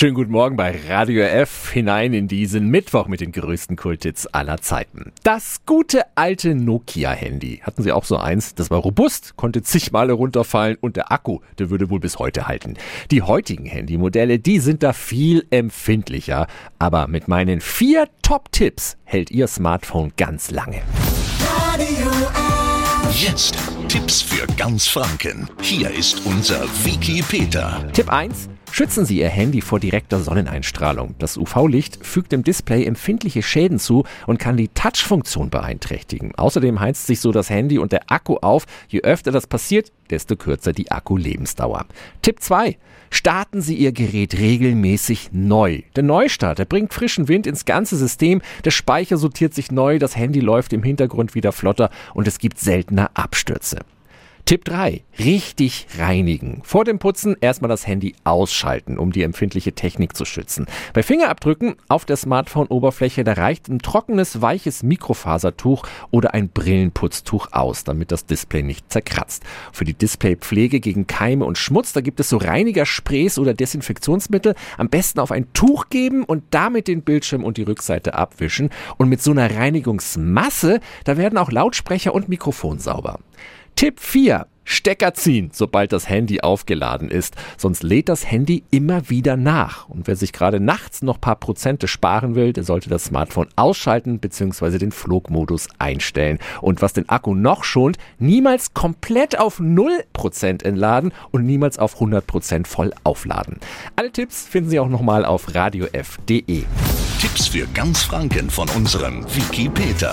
Schönen guten Morgen bei Radio F hinein in diesen Mittwoch mit den größten Kultits aller Zeiten. Das gute alte Nokia-Handy. Hatten Sie auch so eins? Das war robust, konnte zig Male runterfallen und der Akku, der würde wohl bis heute halten. Die heutigen Handymodelle, die sind da viel empfindlicher. Aber mit meinen vier Top-Tipps hält Ihr Smartphone ganz lange. Radio F. Jetzt Tipps für ganz Franken. Hier ist unser Wiki Peter. Tipp 1. Schützen Sie Ihr Handy vor direkter Sonneneinstrahlung. Das UV-Licht fügt dem Display empfindliche Schäden zu und kann die Touch-Funktion beeinträchtigen. Außerdem heizt sich so das Handy und der Akku auf. Je öfter das passiert, desto kürzer die Akkulebensdauer. Tipp 2. Starten Sie Ihr Gerät regelmäßig neu. Der Neustart, der bringt frischen Wind ins ganze System, der Speicher sortiert sich neu, das Handy läuft im Hintergrund wieder flotter und es gibt seltener Abstürze. Tipp 3. Richtig reinigen. Vor dem Putzen erstmal das Handy ausschalten, um die empfindliche Technik zu schützen. Bei Fingerabdrücken auf der Smartphone-Oberfläche, da reicht ein trockenes, weiches Mikrofasertuch oder ein Brillenputztuch aus, damit das Display nicht zerkratzt. Für die Displaypflege gegen Keime und Schmutz, da gibt es so Reinigersprays oder Desinfektionsmittel. Am besten auf ein Tuch geben und damit den Bildschirm und die Rückseite abwischen. Und mit so einer Reinigungsmasse, da werden auch Lautsprecher und Mikrofon sauber. Tipp 4. Stecker ziehen, sobald das Handy aufgeladen ist, sonst lädt das Handy immer wieder nach. Und wer sich gerade nachts noch paar Prozente sparen will, der sollte das Smartphone ausschalten bzw. den Flugmodus einstellen. Und was den Akku noch schont, niemals komplett auf 0% entladen und niemals auf 100% voll aufladen. Alle Tipps finden Sie auch nochmal auf radiof.de. Tipps für ganz Franken von unserem Wiki Peter.